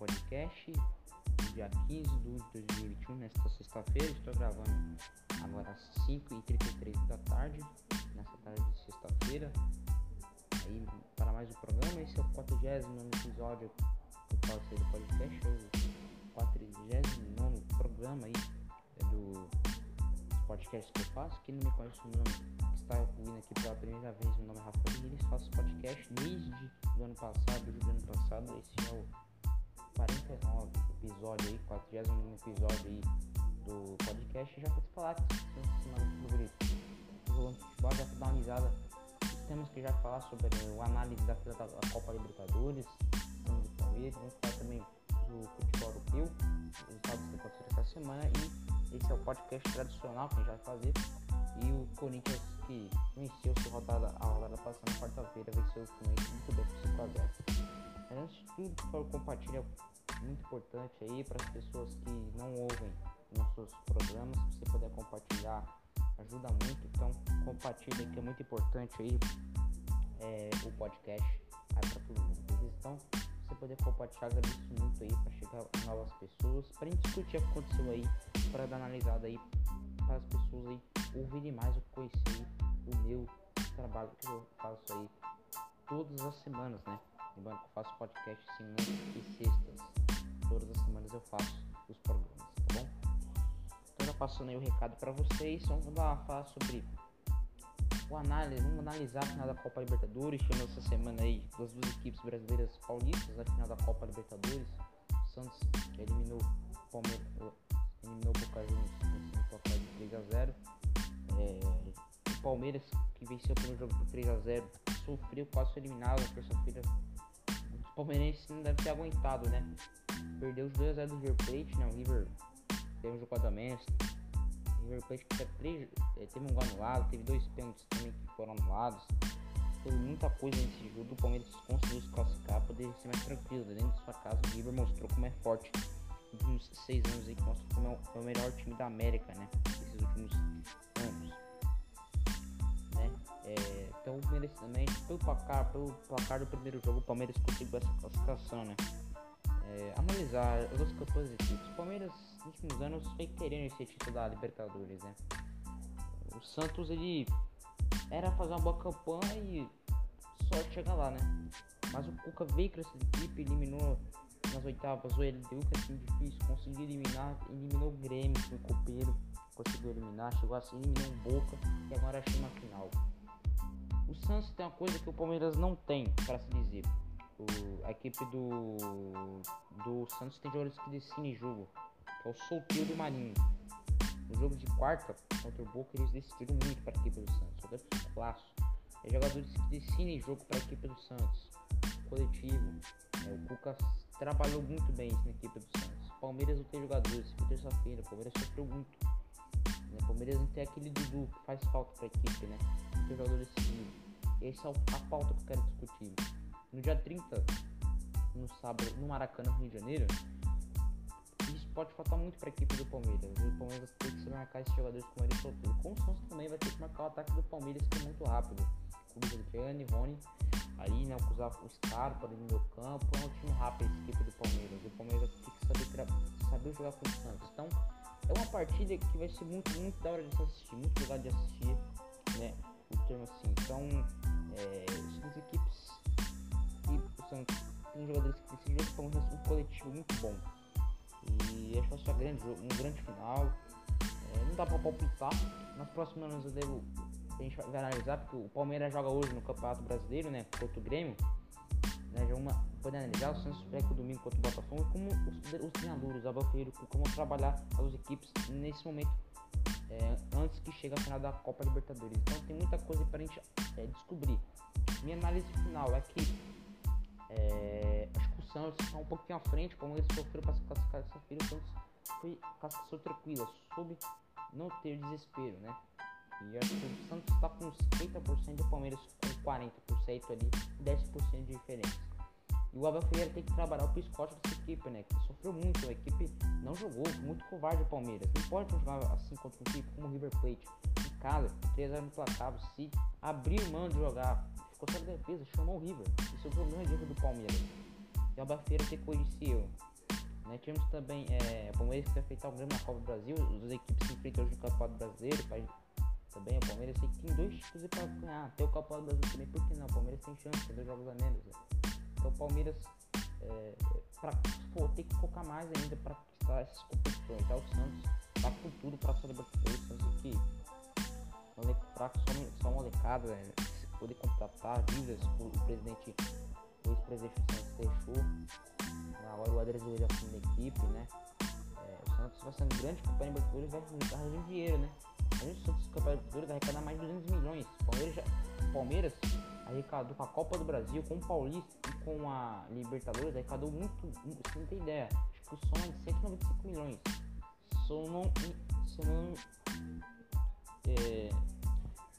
podcast, dia 15 de 2021, nesta sexta-feira. Estou gravando agora às 5h33 da tarde, nessa tarde de sexta-feira. Aí, para mais um programa, esse é o 49 episódio do do podcast, o 49 programa aí é do podcast que eu faço. Quem não me conhece o nome, está ouvindo aqui pela primeira vez, meu nome é Rafael Lires, faço podcast desde o ano passado, desde o ano passado, esse é o 49 episódio aí, 41 episódio aí do podcast. Já vou te falar que essa semana favorita. Jogando futebol, já vou dar uma risada. Temos que já falar sobre o análise da fila da Copa Libertadores, do Palmeiras, vamos falar também do futebol europeu, resultados que aconteceram essa semana e esse é o podcast tradicional que a gente vai fazer. E o Corinthians que venceu sua rodada, a rodada passada quarta-feira, venceu o Fluminense muito bem por 5x0. Mas antes de tudo, compartilha muito importante aí para as pessoas que não ouvem nossos programas, se você puder compartilhar, ajuda muito. Então compartilha que é muito importante aí é, o podcast aí para todo mundo. Então, você puder compartilhar, agradeço muito aí para chegar novas pessoas, para a gente discutir o que aconteceu aí, para dar analisada aí para as pessoas aí ouvirem mais o conhecer o meu trabalho que eu faço aí todas as semanas, né? Que eu faço podcast segundas e sextas todas as semanas eu faço os programas, tá bom? Então já passando aí o recado para vocês, então vamos lá falar sobre o análise, vamos analisar a final da Copa Libertadores, tivemos essa semana aí das duas equipes brasileiras paulistas na final da Copa Libertadores. O Santos eliminou o Palmeiras, eliminou o Boca Juniors placar de 3 a 0. É, o Palmeiras que venceu o primeiro jogo por 3 a 0 sofreu quase eliminado na terça-feira. Os palmeirenses não devem ter aguentado, né? perdeu os 2x0 do River Plate, né? O River teve um jogo a. O River Plate teve, eh, teve um gol anulado, teve dois pênaltis também que foram anulados. Teve muita coisa nesse jogo. O Palmeiras conseguiu se classificar, poder ser mais tranquilo. Dentro da sua casa, o River mostrou como é forte nos últimos seis anos aí, que mostrou como é o, é o melhor time da América, né? Esses últimos anos. Né? É, então, também, pelo placar, pelo placar do primeiro jogo, o Palmeiras conseguiu essa classificação, né? é, analisar de equipes. O Palmeiras, nos últimos anos, vem querendo esse título da Libertadores, né? O Santos, ele era fazer uma boa campanha e só chegar lá, né? Mas o Cuca veio com essa equipe, eliminou nas oitavas o LDU, que é time difícil, conseguiu eliminar, eliminou o Grêmio, o copeiro, conseguiu eliminar, chegou assim, eliminou o Boca e agora achou na final. O Santos tem uma coisa que o Palmeiras não tem, para se dizer. O, a equipe do, do Santos tem jogadores que decidem jogo, que é o Solteiro do Marinho. No jogo de quarta contra o Boca, eles decidiram muito para a equipe do Santos. Jogadores clássicos. É jogadores que decidem jogo para a equipe do Santos. Coletivo. É, o Cuca trabalhou muito bem na equipe do Santos. Palmeiras não tem jogadores. Foi terça-feira. O Palmeiras sofreu muito. Né? Palmeiras não tem aquele Dudu que faz falta para a equipe, né? Jogadores decisivos. Essa é a pauta que eu quero discutir. No dia 30, no sábado, no Maracanã, Rio de Janeiro, isso pode faltar muito para a equipe do Palmeiras. O Palmeiras tem que se marcar esses jogadores com ele solteiro. Com o Santos também vai ter que marcar o ataque do Palmeiras, que é muito rápido. Com o Adriano Rony aí, né? Usar o Scarpa ali no meu campo. É um time rápido essa equipe do Palmeiras. O Palmeiras tem que saber, saber jogar com o Santos. Então, é uma partida que vai ser muito, muito da hora de se assistir. Muito legal de assistir, né? O termo assim. Então, é, as equipes Santos tem jogadores que precisam de Palmeiras um coletivo muito bom. E acho que vai ser um grande, um grande final. É, não dá pra palpitar. Nas próximas anos eu devo. A gente vai analisar, porque o Palmeiras joga hoje no Campeonato Brasileiro, né? Contra o Grêmio. Né, já uma, pode analisar o Santos pega o domingo contra o Botafogo, como os, os treinadores, Abel Ferreira, como trabalhar as equipes nesse momento, é, antes que chegue a final da Copa Libertadores. Então tem muita coisa para a gente é, descobrir. Minha análise final é que é, acho que o Santos está um pouquinho à frente, como eles sofreram para se classificar essa feira, o Santos foi classificação tranquila, soube não ter desespero, né? E acho que o Santos está com 50% e o Palmeiras com 40% ali, 10% de diferença. E o Abel Ferreira tem que trabalhar o piscote dessa equipe, né? Que sofreu muito, a equipe não jogou, muito covarde o Palmeiras. Não pode jogar assim contra um equipe como o River Plate. Em casa, 3 anos implacável, se abrir mão de jogar ficou sem defesa, chamou o River. Isso é o problema de do Palmeiras. E a Bafeira tem que corrigir Né? Tivemos também é, o Palmeiras que vai enfrentar o Grêmio na Copa do Brasil. As equipes se enfrentam hoje no Campeonato Brasileiro. Pra, também o Palmeiras tem dois títulos para ganhar. Tem o Campeonato Brasileiro também, por que não? O Palmeiras tem chance, tem dois jogos a menos. Né? O Palmeiras é, pra, pô, tem que focar mais ainda para conquistar essas competições. Já o Santos tá com tudo para ser Libertadores. O Santos aqui, um elenco fraco, só, só molecada, né? poder contratar dívidas, o, o presidente, o ex-presidente do Santos deixou. Agora o Adriano Luiz assume a equipe, né? É, o Santos vai sendo grande de Libertadores vai arranjando dinheiro, né? A gente, o Santos de Libertadores vai arrecadar mais de 200 milhões. Palmeiras, já, Palmeiras arrecadou com a Copa do Brasil, com o Paulista e com a Libertadores, arrecadou muito, você não tem ideia, acho que o som é de 195 milhões. Só não, é,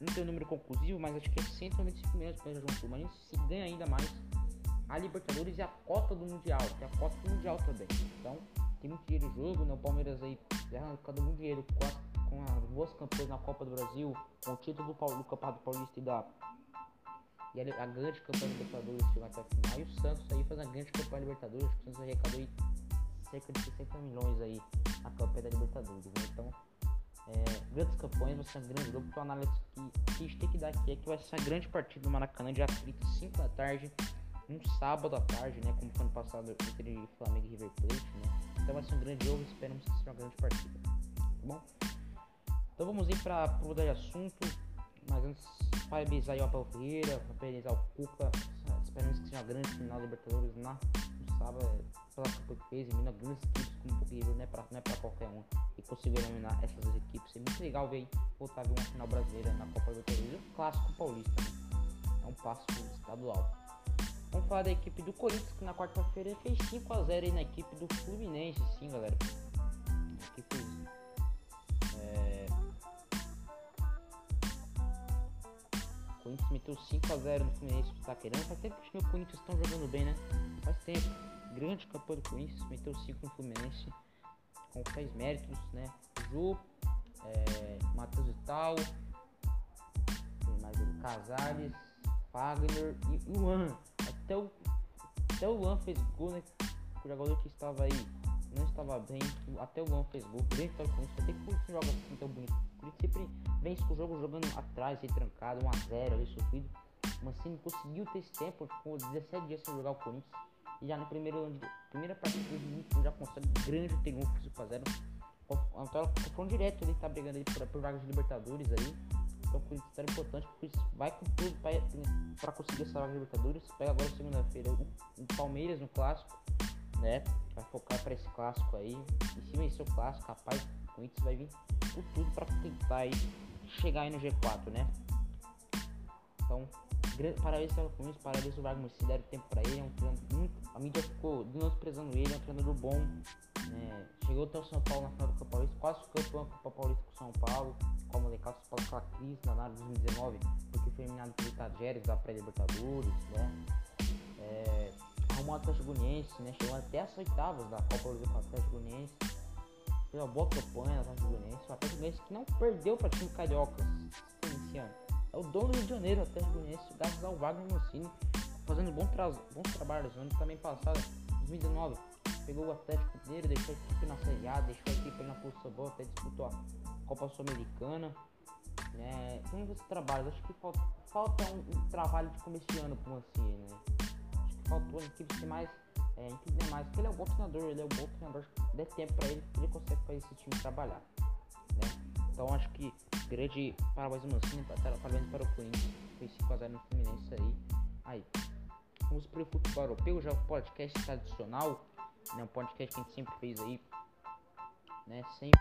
não tem o um número conclusivo, mas acho que é 195 milhões para juntou. Mas se ganha ainda mais a Libertadores e a cota do Mundial, que é a cota do Mundial também. Então, tem muito dinheiro em jogo, né? O Palmeiras aí já arrancando muito dinheiro com as, com as boas campanhas na Copa do Brasil, com o título do, do Campeonato Paulista e da e a, a grande campanha Libertadores chegou até a final. E o Santos aí faz a grande campanha Libertadores, o Santos arrecadou cerca de 60 milhões aí na campanha da Libertadores. Né? Então, é, grandes campanhas, vai ser um grande jogo. Então, a análise que, que a gente tem que dar aqui é que vai ser a grande partida do Maracanã, dia 30, 5 da tarde, um sábado à tarde, né? Como foi ano passado entre Flamengo e River Plate, né? Então vai ser um grande jogo, esperamos que seja uma grande partida. Tá bom? Então vamos ir para o de assunto. Mas antes, parabenizar o Abel Ferreira, parabenizar o Cuca. Esperamos que seja uma grande final da Libertadores na, no sábado, pela campanha que fez, eliminando grandes equipes como o River, não é para é qualquer um. E conseguir eliminar essas duas equipes. É muito legal ver voltar a ver uma final brasileira na Copa Libertadores. Um clássico paulista, né? É um passo estadual. Vamos falar da equipe do Corinthians, que na quarta-feira fez 5x0 aí na equipe do Fluminense, sim, galera. A equipe Corinthians meteu 5x0 no Fluminense do Taquerão. Faz tempo que os Corinthians estão jogando bem, né? Faz tempo. Grande campanha do Corinthians, meteu 5 no Fluminense. Com 6 méritos, né? Ju, é, Matheus tem mais o Casares, Fagner e o Luan. Até o, até o Luan fez gol, né? O jogador que estava aí não estava bem. Até o Luan fez gol. Grande vitória do Corinthians. Até que o Corinthians joga assim tão bonito. O Corinthians sempre vence com o jogo jogando atrás, e trancado, 1x0 ali sofrido. Assim, conseguiu ter esse tempo, com 17 dias sem jogar o Corinthians. E já no primeiro primeira partida do 2021 já consegue grande triunfo 5x0. É um confronto direto, ele tá brigando ali por, por vagas de Libertadores aí. Então o Corinthians era importante, porque vai com tudo para conseguir essa vaga de Libertadores. Pega agora segunda-feira o, o Palmeiras no clássico né? Vai focar para esse clássico aí. E se vencer o clássico, rapaz, o Corinthians vai vir por tudo para tentar aí chegar aí no G4, né? Então, parabéns para o Corinthians, parabéns ao Wagner se deram tempo para ele. É um treinador muito, a mídia ficou desprezando ele, é um treinador bom. Né? Chegou até o São Paulo na final do Copa Paulista, quase campeão da Copa Paulista com o São Paulo, com a molecada São Paulo com a crise na área de 2019, porque foi eliminado pelo Tajeres da pré-Libertadores, né? É, arrumou o Atlético Goianiense, né? Chegou até as oitavas da Copa do Atlético Goianiense. Fez uma boa campanha no Atlético Goianiense. O Atlético Goianiense que não perdeu para time carioca esse ano. É o dono do Rio de Janeiro, o Atlético Goianiense, graças ao Wagner Mancini, fazendo bom tra bons trabalhos. No ano também passado, 2019, pegou o Atlético Mineiro, deixou a equipe na Série A, deixou a equipe na posição boa, até disputou a Copa Sul-Americana. Né? Tem muitos trabalhos, acho que falta, falta um, um trabalho de começo de ano pro Mancini, né? Faltou a equipe ser mais é, entender mais, porque ele é um bom treinador, ele é um bom treinador, dê tempo para ele, ele consegue fazer esse time trabalhar. Né? Então acho que grande parabéns ao Mancini, parabéns para o Corinthians, fez 5x0 no Fluminense aí. Aí, vamos para o futebol europeu, já o podcast tradicional, né? um podcast que a gente sempre fez aí, né? Sempre